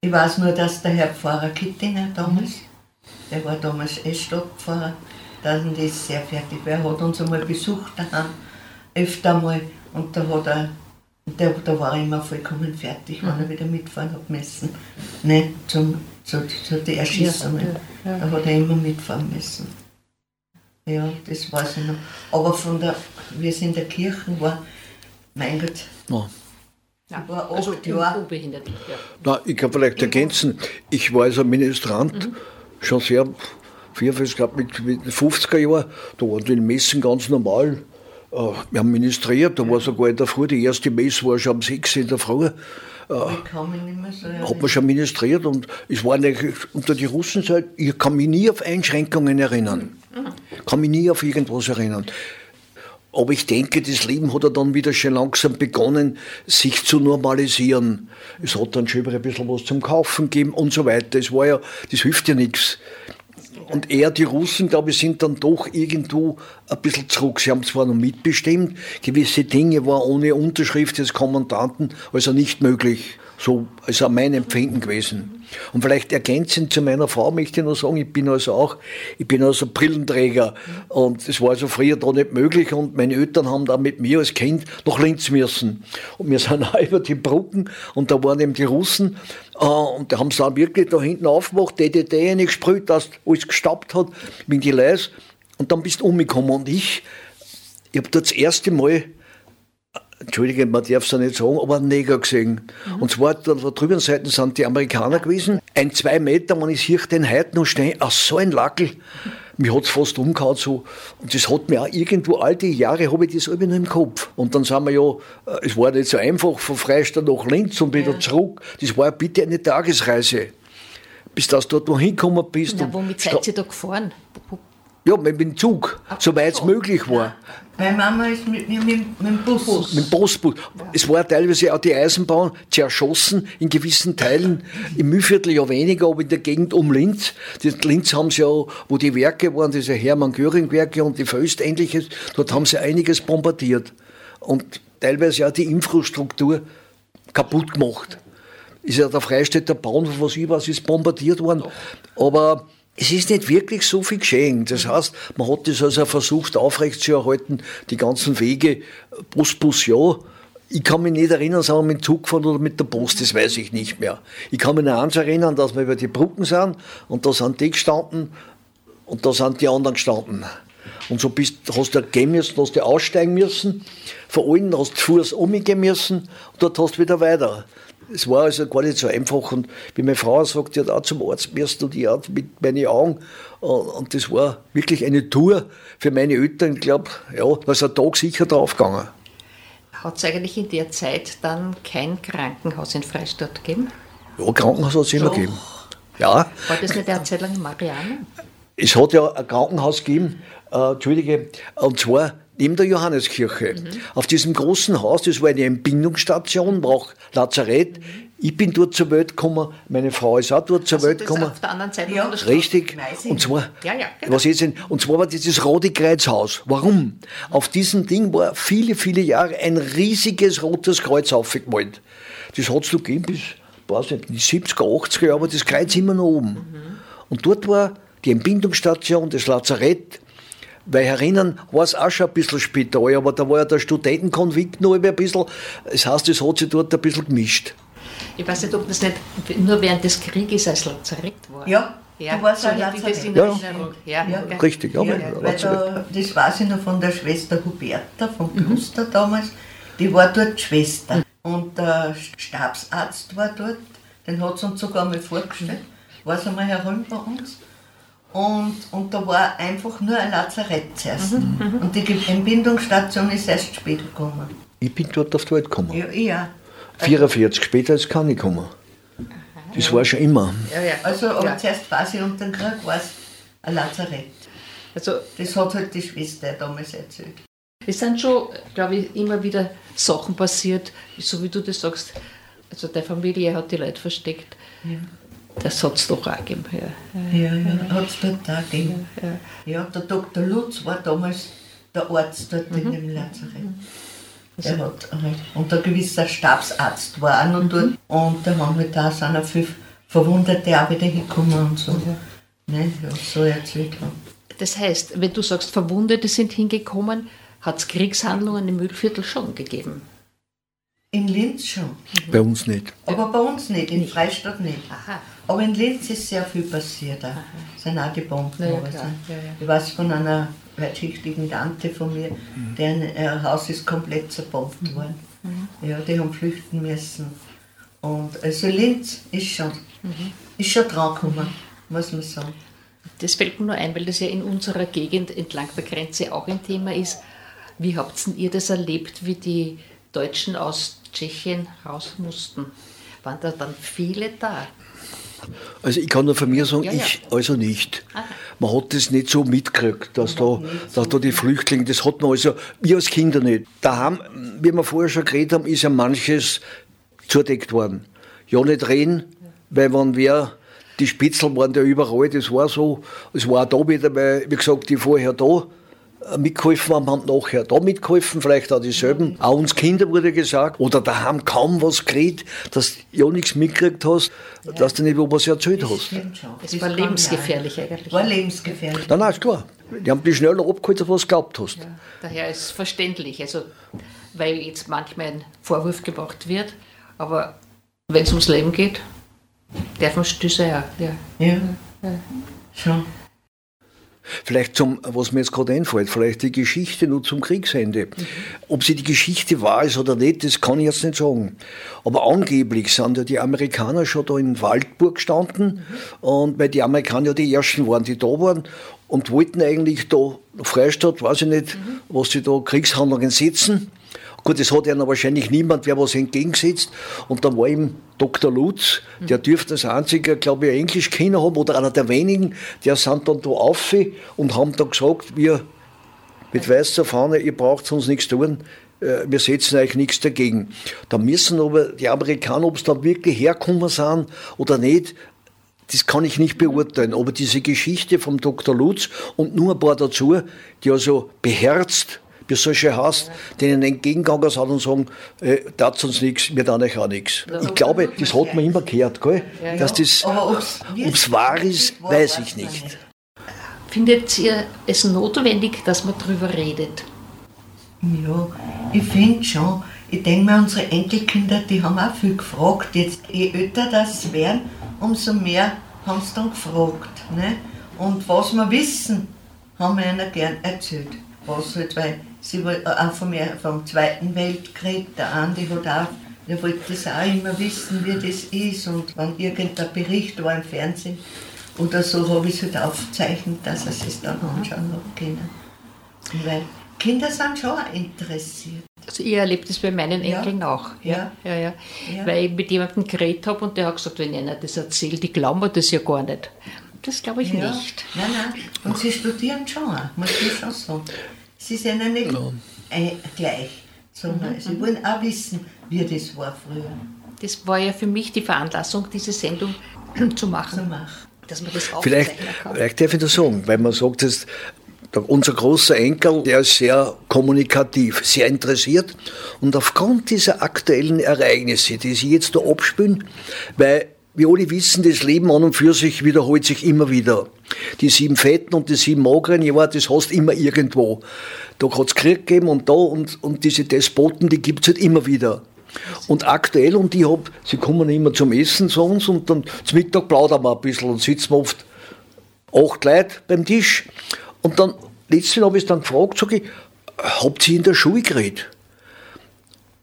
Ich weiß nur, dass der Herr Pfarrer Kittinger damals mhm der war damals eh Stadtpfarrer, dann ist sehr fertig. Er hat uns einmal besucht daheim, öfter mal, und da hat er der, da war er immer vollkommen fertig, wenn er mhm. wieder mitfahren hat müssen. Ne, zum, zu, zu den Erschießungen. Ja, ja. Da hat er immer mitfahren müssen. Ja, das weiß ich noch. Aber von der, wie es in der Kirche war, mein Gott. Oh. Ja, war acht also Jahre. Unbehindert. Ja. Na, ich kann vielleicht ergänzen, ich war also Ministrant. Mhm schon sehr, ich glaube mit, mit 50er Jahren, da waren die Messen ganz normal. Äh, wir haben ministriert, da war sogar in der Früh, die erste Messe war schon um 6 in der Früh. Äh, hat man schon ministriert und es war eigentlich unter die Russenzeit, ich kann mich nie auf Einschränkungen erinnern. Mhm. Kann mich nie auf irgendwas erinnern. Aber ich denke, das Leben hat ja dann wieder schon langsam begonnen, sich zu normalisieren. Es hat dann schon ein bisschen was zum Kaufen gegeben und so weiter. Es war ja, das hilft ja nichts. Und eher die Russen, glaube ich, sind dann doch irgendwo ein bisschen zurück. Sie haben zwar noch mitbestimmt, gewisse Dinge waren ohne Unterschrift des Kommandanten also nicht möglich. So ist auch mein Empfinden gewesen. Und vielleicht ergänzend zu meiner Frau möchte ich noch sagen, ich bin also auch, ich bin also Brillenträger. Und das war also früher da nicht möglich. Und meine Eltern haben da mit mir als Kind nach Linz müssen. Und wir sind *laughs* auch über die Brücken und da waren eben die Russen. Äh, und da haben sie dann wirklich da hinten aufgemacht, DDT reingesprüht, dass alles gestoppt hat, bin die leise. Und dann bist du umgekommen. Und ich, ich habe da das erste Mal Entschuldige, man darf es ja nicht sagen, aber einen Neger gesehen. Mhm. Und zwar, da drüben Seiten sind die Amerikaner gewesen. Ein, zwei Meter, wenn ich sehe den heute noch stehen, ach, so ein Lackel. Mich hat es fast umgehauen so. Und das hat mir auch irgendwo, all die Jahre habe ich das alle noch im Kopf. Und dann sind wir ja, äh, es war nicht so einfach, von Freistadt nach Linz und wieder ja. zurück. Das war bitte eine Tagesreise. Bis du dort noch hingekommen bist. Na, womit seid ihr da gefahren? Ja, mit dem Zug, soweit es möglich war. Meine Mama ist mit mir mit, mit dem Bus. Mit dem Postbus. Es war teilweise auch die Eisenbahn zerschossen in gewissen Teilen. Im Mühlviertel ja weniger, aber in der Gegend um Linz. Die Linz haben sie ja, wo die Werke waren, diese Hermann-Göring-Werke und die Föst ähnliches, dort haben sie einiges bombardiert. Und teilweise auch die Infrastruktur kaputt gemacht. Ist ja der Freistädter Bahnhof, was ich weiß, ist bombardiert worden. Aber es ist nicht wirklich so viel geschehen. Das heißt, man hat das also versucht aufrechtzuerhalten, die ganzen Wege, Bus, Bus, ja. Ich kann mich nicht erinnern, sagen wir mit dem Zug gefahren oder mit der Post, das weiß ich nicht mehr. Ich kann mich noch eins erinnern, dass wir über die Brücken sind und da sind die gestanden und da sind die anderen gestanden. Und so bist, hast du gehen müssen, hast du aussteigen müssen, von allen hast du Fuß umgehen müssen und dort hast du wieder weiter. Es war also gar nicht so einfach. Und wie meine Frau sagt, die hat auch zum Arzt müssen und ich auch mit meinen Augen. Und das war wirklich eine Tour für meine Eltern. Ich glaube, ja, da ist ein Tag sicher draufgegangen. Hat es eigentlich in der Zeit dann kein Krankenhaus in Freistadt gegeben? Ja, Krankenhaus hat es immer gegeben. Ja. War das nicht eine Zeit lang in Marianne? Es hat ja ein Krankenhaus gegeben, äh, Entschuldige, und zwar neben der Johanneskirche. Mhm. Auf diesem großen Haus, das war eine Entbindungsstation, war auch Lazarett. Mhm. Ich bin dort zur Welt gekommen, meine Frau ist auch dort zur also Welt gekommen. Auf der anderen Seite ja. Richtig. Und zwar, ja, ja, genau. was jetzt, und zwar war das Rote Kreuzhaus. Warum? Auf diesem Ding war viele, viele Jahre ein riesiges rotes Kreuz aufgemalt. Das hat es noch gegeben bis, weiß nicht, die 70er, 80er Jahre, aber das Kreuz immer noch oben. Mhm. Und dort war die Entbindungsstation, das Lazarett, weil herinnen war es auch schon ein bisschen Spital, aber da war ja der Studentenkonvikt noch ein bisschen. Das heißt, es hat sich dort ein bisschen gemischt. Ich weiß nicht, ob das nicht nur während des Krieges als Lazarett war. Ja, ja, da war es ein Lazarett. Ja. Ja. ja. Richtig, ja. ja weil da, das weiß ich noch von der Schwester Huberta, vom mhm. Kloster mhm. damals. Die war dort Schwester. Und der Stabsarzt war dort, den hat es uns sogar mal vorgestellt. War es einmal herum bei uns. Und, und da war einfach nur ein Lazarett zuerst. Mhm, mhm. Und die Entbindungsstation ist erst später gekommen. Ich bin dort auf die Welt gekommen. Ja, ja. 44, später ist kann ich gekommen. Das ja. war schon immer. Ja, ja. Also, aber ja. zuerst quasi unter dem Krieg war es ein Lazarett. Also, das hat halt die Schwester damals erzählt. Es sind schon, glaube ich, immer wieder Sachen passiert, so wie du das sagst. Also, der Familie hat die Leute versteckt. Das hat es doch auch gegeben. Ja, ja, ja hat es dort auch gegeben. Ja, ja. ja, der Dr. Lutz war damals der Arzt dort mhm. in dem Lazarett. Mhm. Der hat halt, und ein gewisser Stabsarzt war auch noch mhm. dort. Und da haben halt auch, sind auch viele Verwundete auch wieder hingekommen und so. Ja. Ne, ja, so erzählt haben. Das heißt, wenn du sagst, Verwundete sind hingekommen, hat es Kriegshandlungen im Mühlviertel schon gegeben? In Linz schon. Bei uns nicht. Aber bei uns nicht, in nicht. Freistadt nicht. Aha. Aber in Linz ist sehr viel passiert. Da sind auch die Bomben. Ja, ja, ja, ich weiß von einer weitschichtigen Tante von mir, mhm. deren äh, Haus ist komplett zerbombt mhm. worden. Mhm. Ja, die haben flüchten müssen. Und also Linz ist schon, mhm. ist schon dran gekommen, muss man sagen. Das fällt mir nur ein, weil das ja in unserer Gegend entlang der Grenze auch ein Thema ist. Wie habt ihr das erlebt, wie die Deutschen aus Tschechien raus mussten? Waren da dann viele da? Also ich kann nur von mir sagen, ja, ja. ich also nicht. Man hat das nicht so mitgekriegt, dass da, dass da die Flüchtlinge, das hat man also, wir als Kinder nicht. Da haben, wie wir vorher schon geredet haben, ist ja manches zudeckt worden. Ja nicht reden, weil wenn wer, die Spitzel waren ja überall, das war so, es war auch da wieder, weil, wie gesagt, die vorher da, mitgeholfen haben, haben nachher da mitgeholfen, vielleicht auch dieselben. Auch uns Kinder wurde gesagt, oder da haben kaum was geredet, dass du ja nichts mitgekriegt hast, ja. dass du nicht was erzählt das hast. Es war lebensgefährlich eigentlich. War lebensgefährlich. Nein, nein, ist klar. Die haben dich schneller abgeholt, als was du geglaubt hast. Ja. Daher ist es verständlich, also, weil jetzt manchmal ein Vorwurf gemacht wird, aber wenn es ums Leben geht, darf man Stöße ja. Ja, ja. ja. schon. Vielleicht zum, was mir jetzt gerade einfällt, vielleicht die Geschichte nur zum Kriegsende. Mhm. Ob sie die Geschichte wahr ist oder nicht, das kann ich jetzt nicht sagen. Aber angeblich sind ja die Amerikaner schon da in Waldburg gestanden mhm. und weil die Amerikaner ja die ersten waren, die da waren und wollten eigentlich da Freistaat, weiß ich nicht, mhm. was sie da Kriegshandlungen setzen. Gut, es hat ihnen wahrscheinlich niemand wer was entgegengesetzt. Und dann war eben Dr. Lutz, der dürfte als einziger, glaube ich, Englisch kennen haben oder einer der wenigen, der sind dann da auf und haben da gesagt, wir mit weißer Fahne, ihr braucht uns nichts tun, äh, wir setzen euch nichts dagegen. Da müssen aber die Amerikaner, ob es da wirklich herkommen sind oder nicht, das kann ich nicht beurteilen. Aber diese Geschichte vom Dr. Lutz und nur ein paar dazu, die also beherzt bis solche hast, denen entgegengegangen sind und sagen, äh, tat uns nichts, mir dann euch auch nichts. Ich glaube, das hat man immer gehört, gell? dass das, ob es wahr ist, weiß ich nicht. Findet ihr es notwendig, dass man darüber redet? Ja, ich finde schon. Ich denke mir, unsere Enkelkinder, die haben auch viel gefragt. Jetzt, je älter das werden, umso mehr haben sie dann gefragt. Ne? Und was wir wissen, haben wir ihnen gern erzählt. Was halt, weil sie woll- auch vom, vom Zweiten Weltkrieg, der Andi hat auch, der wollte das auch immer wissen, wie das ist und wenn irgendein Bericht war im Fernsehen oder so, habe ich es halt aufgezeichnet, dass er es dann anschauen hat können. Weil Kinder sind schon auch interessiert. Also ich erlebe das bei meinen Ja. Enkeln auch. Ja. Ja, ja. Ja. Weil ich mit jemandem geredet habe und der hat gesagt, wenn einer das erzählt, die glauben mir das ja gar nicht. Das glaube ich Ja. nicht. Nein, nein. Und sie studieren schon auch, muss ich schon sagen. Sie sind ja nicht äh, gleich, sondern Mhm. sie wollen auch wissen, wie das war früher Das war ja für mich die Veranlassung, diese Sendung zu *clears throat* zu machen, machen. dass man das Vielleicht, kann. vielleicht darf ich das sagen, weil man sagt, dass unser großer Enkel, der ist sehr kommunikativ, sehr interessiert und aufgrund dieser aktuellen Ereignisse, die sich jetzt da abspielen, weil wir alle wissen, das Leben an und für sich wiederholt sich immer wieder. Die sieben Fetten und die sieben Mageren, ja, das hast immer irgendwo. Da hat es Krieg gegeben und da und, und diese Despoten, die gibt es halt immer wieder. Und aktuell, und ich hab, sie kommen immer zum Essen zu uns und dann zum Mittag plaudern wir ein bisschen und sitzen oft acht Leute beim Tisch. Und dann, letztens habe ich es dann gefragt, sage ich, habt ihr in der Schule geredet?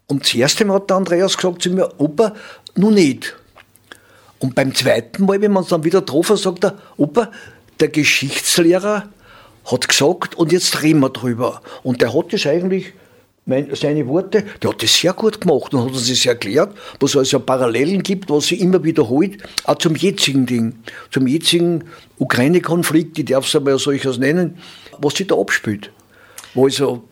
Und das erste Mal hat der Andreas gesagt zu mir, Opa, noch nicht. Und beim zweiten Mal, wenn man uns dann wieder getroffen sagt er, Opa, der Geschichtslehrer hat gesagt, und jetzt reden wir drüber. Und der hat das eigentlich, mein, seine Worte, der hat das sehr gut gemacht und hat uns das erklärt, was es also Parallelen gibt, was sich immer wiederholt, auch zum jetzigen Ding, zum jetzigen Ukraine-Konflikt, ich darf es einmal solches nennen, was sich da abspielt. Wo also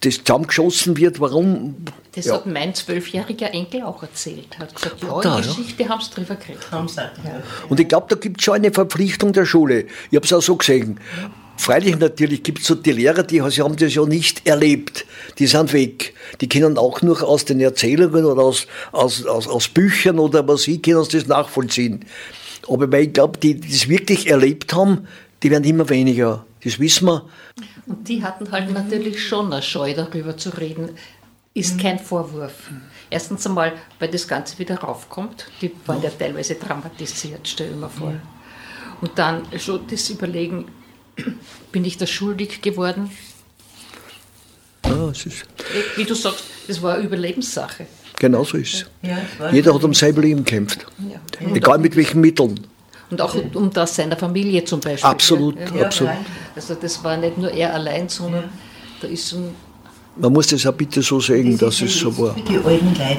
das zusammengeschossen wird, warum. Das ja. hat mein zwölfjähriger Enkel auch erzählt. Hat gesagt, ja, da, in ja. Geschichte haben sie drüber auch Und ich glaube, da gibt es schon eine Verpflichtung der Schule. Ich habe es auch so gesehen. Freilich natürlich gibt es so die Lehrer, die sie haben das ja nicht erlebt. Die sind weg. Die können auch nur aus den Erzählungen oder aus, aus, aus, aus Büchern oder was sie können das nachvollziehen. Aber weil ich glaube, die, die das wirklich erlebt haben, die werden immer weniger. Das wissen wir. Und die hatten halt natürlich schon eine Scheu, darüber zu reden. Ist kein Vorwurf. Erstens einmal, weil das Ganze wieder raufkommt. Die waren ja teilweise dramatisiert, stell dir mal vor. Und dann schon das Überlegen, *clears throat* bin ich da schuldig geworden? Ja, es ist, Wie du sagst, das war eine Überlebenssache. genau so ist es. Ja, Jeder hat um sein Leben gekämpft. Ja. Egal mit welchen Mitteln. Und auch um das seiner Familie zum Beispiel. Absolut, Ja. Ja, absolut. Also das war nicht nur er allein, sondern da ist so ein Man muss das auch bitte so sehen, dass ist es so war. Für die alten Leute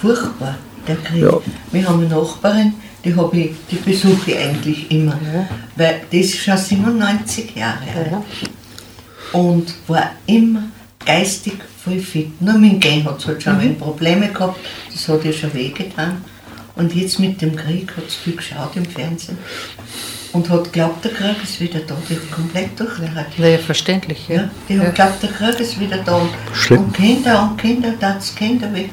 furchtbar, der Krieg. Ja. Wir haben eine Nachbarin, die, hab ich, die besuche ich eigentlich immer. Weil das ist schon 97 Jahre alt. Ja. Und war immer geistig voll fit. Nur mit dem Gehen hat sie halt schon ein Probleme gehabt, das hat ihr schon wehgetan. Und jetzt mit dem Krieg hat sie viel geschaut im Fernsehen. Und hat glaubt, der Krieg ist wieder da. Die hat komplett durchgehört. naja, verständlich. Ja, Ja. die haben glaubt, der Krieg ist wieder da. Und, Schlimm. und Kinder und Kinder, da hat's Kinder weg.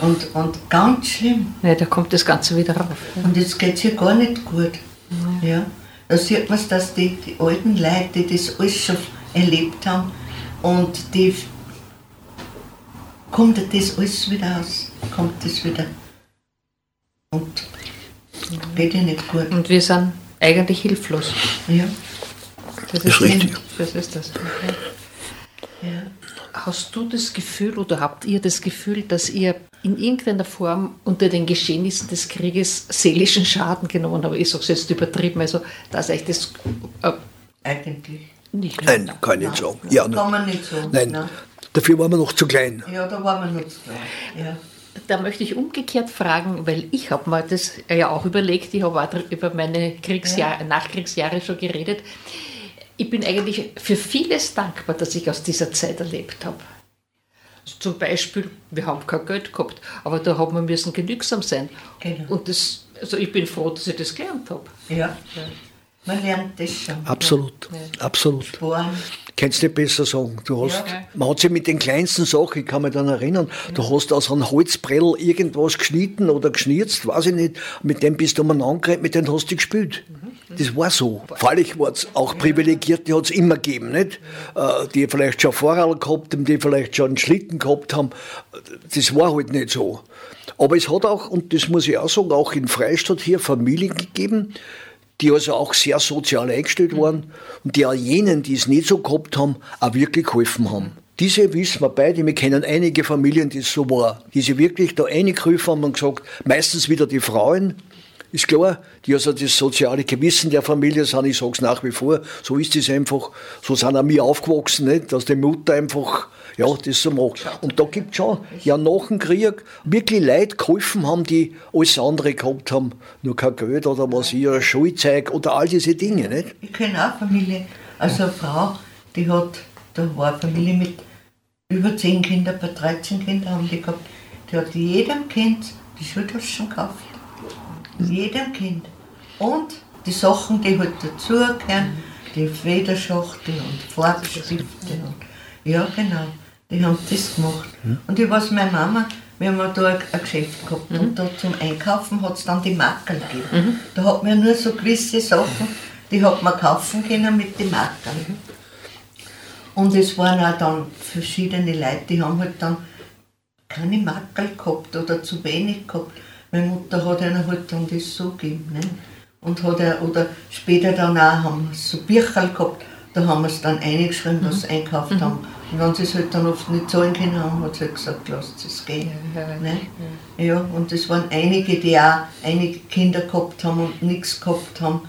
Und, und ganz schlimm. Ja, da kommt das Ganze wieder rauf. Und jetzt geht es ihr gar nicht gut. Ja. Da sieht man dass die, die alten Leute, die das alles schon erlebt haben, und die kommt das alles wieder aus. Kommt das wieder. Und geht ihr nicht gut. Und wir sind eigentlich hilflos. Ja. Das Ist richtig. Das ist das. ja. Hast du das Gefühl oder habt ihr das Gefühl, dass ihr in irgendeiner Form unter den Geschehnissen des Krieges seelischen Schaden genommen habt? Ich sage es jetzt übertrieben, also dass euch das äh, Eigentlich. nicht Nein, kann ich nicht sagen. Ja, Kann man nicht sagen. Nein, Nein. dafür waren wir noch zu klein. Ja, da waren wir noch zu klein. Ja. Da möchte ich umgekehrt fragen, weil ich habe mir das ja auch überlegt, ich habe auch über meine Kriegsjahr, Nachkriegsjahre schon geredet. Ich bin eigentlich für vieles dankbar, dass ich aus dieser Zeit erlebt habe. Also zum Beispiel, wir haben kein Geld gehabt, aber da haben wir müssen genügsam sein. Genau. Und das, also ich bin froh, dass ich das gelernt habe. Ja. Man lernt das schon. Absolut, absolut. Sparen. Kannst nicht besser sagen. Du hast, Ja. Man hat sich mit den kleinsten Sachen, ich kann mich dann erinnern, du hast aus einem Holzbrell irgendwas geschnitten oder geschnitzt, weiß ich nicht, mit dem bist du umeinander mit dem hast du gespielt. Das war so. Freilich war es auch Privilegierte, hat es immer gegeben, nicht? Äh, Die vielleicht schon Vorrat gehabt haben, die vielleicht schon einen Schlitten gehabt haben. Das war halt nicht so. Aber es hat auch, und das muss ich auch sagen, auch in Freistadt hier Familien gegeben, die also auch sehr sozial eingestellt mhm. waren und die auch jenen, die es nicht so gehabt haben, auch wirklich geholfen haben. Diese wissen wir beide, wir kennen einige Familien, die es so war, die sich wirklich da eingerufen haben und gesagt, meistens wieder die Frauen, ist klar, die also das soziale Gewissen der Familie sind, ich sage es nach wie vor, so ist es einfach, so sind auch wir aufgewachsen, nicht? dass die Mutter einfach ja, das so macht. Und da gibt es schon, ja, nach dem Krieg wirklich Leute geholfen haben, die alles andere gehabt haben, nur kein Geld oder was hier, Schulzeug oder all diese Dinge. Nicht? Ich kenne auch Familie, also eine Frau, die hat, da war eine Familie mit über 10 Kindern, bei 13 Kindern haben die gehabt, die hat jedem Kind die Schultaschen gekauft. Jedem Kind. Und die Sachen, die halt dazugehören, die Federschachtel und Farbstifte. Und, ja, genau. Die haben das gemacht. Mhm. Und ich weiß, meine Mama, wir haben da ein Geschäft gehabt mhm. und da zum Einkaufen hat es dann die Macken gegeben. Mhm. Da hat man nur so gewisse Sachen, die hat man kaufen können mit den Macken. Mhm. Und es waren auch dann verschiedene Leute, die haben halt dann keine Mackel gehabt oder zu wenig gehabt. Meine Mutter hat ihnen halt dann das so gegeben. Ne? Und hat er, oder später dann auch haben so Bücher gehabt, da haben wir es dann eingeschrieben, was sie mhm. einkauft mhm. haben. Und wenn sie es halt dann oft nicht zahlen können haben, hat sie halt gesagt, lasst es gehen. Ja, ja, ne? ja. ja, und es waren einige, die auch einige Kinder gehabt haben und nichts gehabt haben,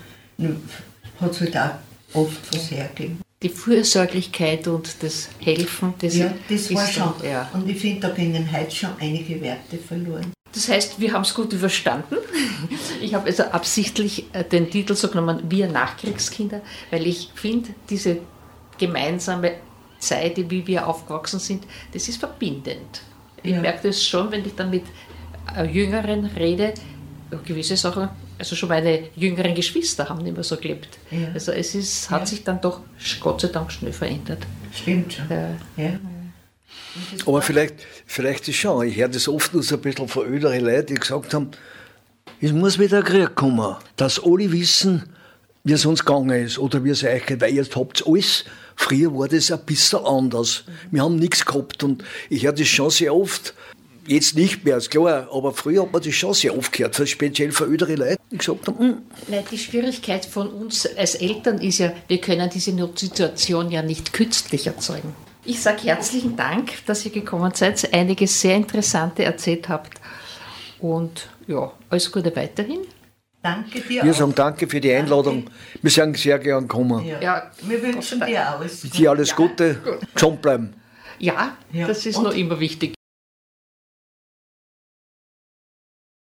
hat es halt auch oft was hergegeben. Die Fürsorglichkeit und das Helfen, das, ja, das war schon. Dann, ja. Und ich finde, da gingen heute schon einige Werte verloren. Das heißt, wir haben es gut überstanden. Ich habe also absichtlich äh, den Titel so genommen, Wir Nachkriegskinder, weil ich finde, diese gemeinsame Zeit, wie wir aufgewachsen sind, das ist verbindend. Ich ja. merke das schon, wenn ich dann mit äh, Jüngeren rede, gewisse Sachen, also schon meine jüngeren Geschwister haben nicht mehr so gelebt. Ja. Also es ist, hat ja. sich dann doch Gott sei Dank schnell verändert. Stimmt schon. Ja. Aber vielleicht, vielleicht ist schon, ich höre das oft nur so ein bisschen von öderen Leuten, die gesagt haben, es muss wieder ein Krieg kommen, dass alle wissen, wie es uns gegangen ist oder wie es euch geht, weil jetzt habt alles. Früher war das ein bisschen anders. Wir haben nichts gehabt und ich höre das schon sehr oft. Jetzt nicht mehr, ist klar, aber früher hat man das schon sehr oft gehört, speziell für ältere Leute, die gesagt haben, hm. Nein, die Schwierigkeit von uns als Eltern ist ja, wir können diese Situation ja nicht künstlich erzeugen. Ich sage herzlichen Dank, dass ihr gekommen seid, einiges sehr Interessante erzählt habt und ja, alles Gute weiterhin. Danke dir. Wir auch. sagen danke für die Einladung. Danke. Wir sagen sehr gern kommen. Ja, ja wir wünschen dir alles. Dir alles Gute. Ja. Gesund bleiben. Ja, ja. das ist Und noch immer wichtig.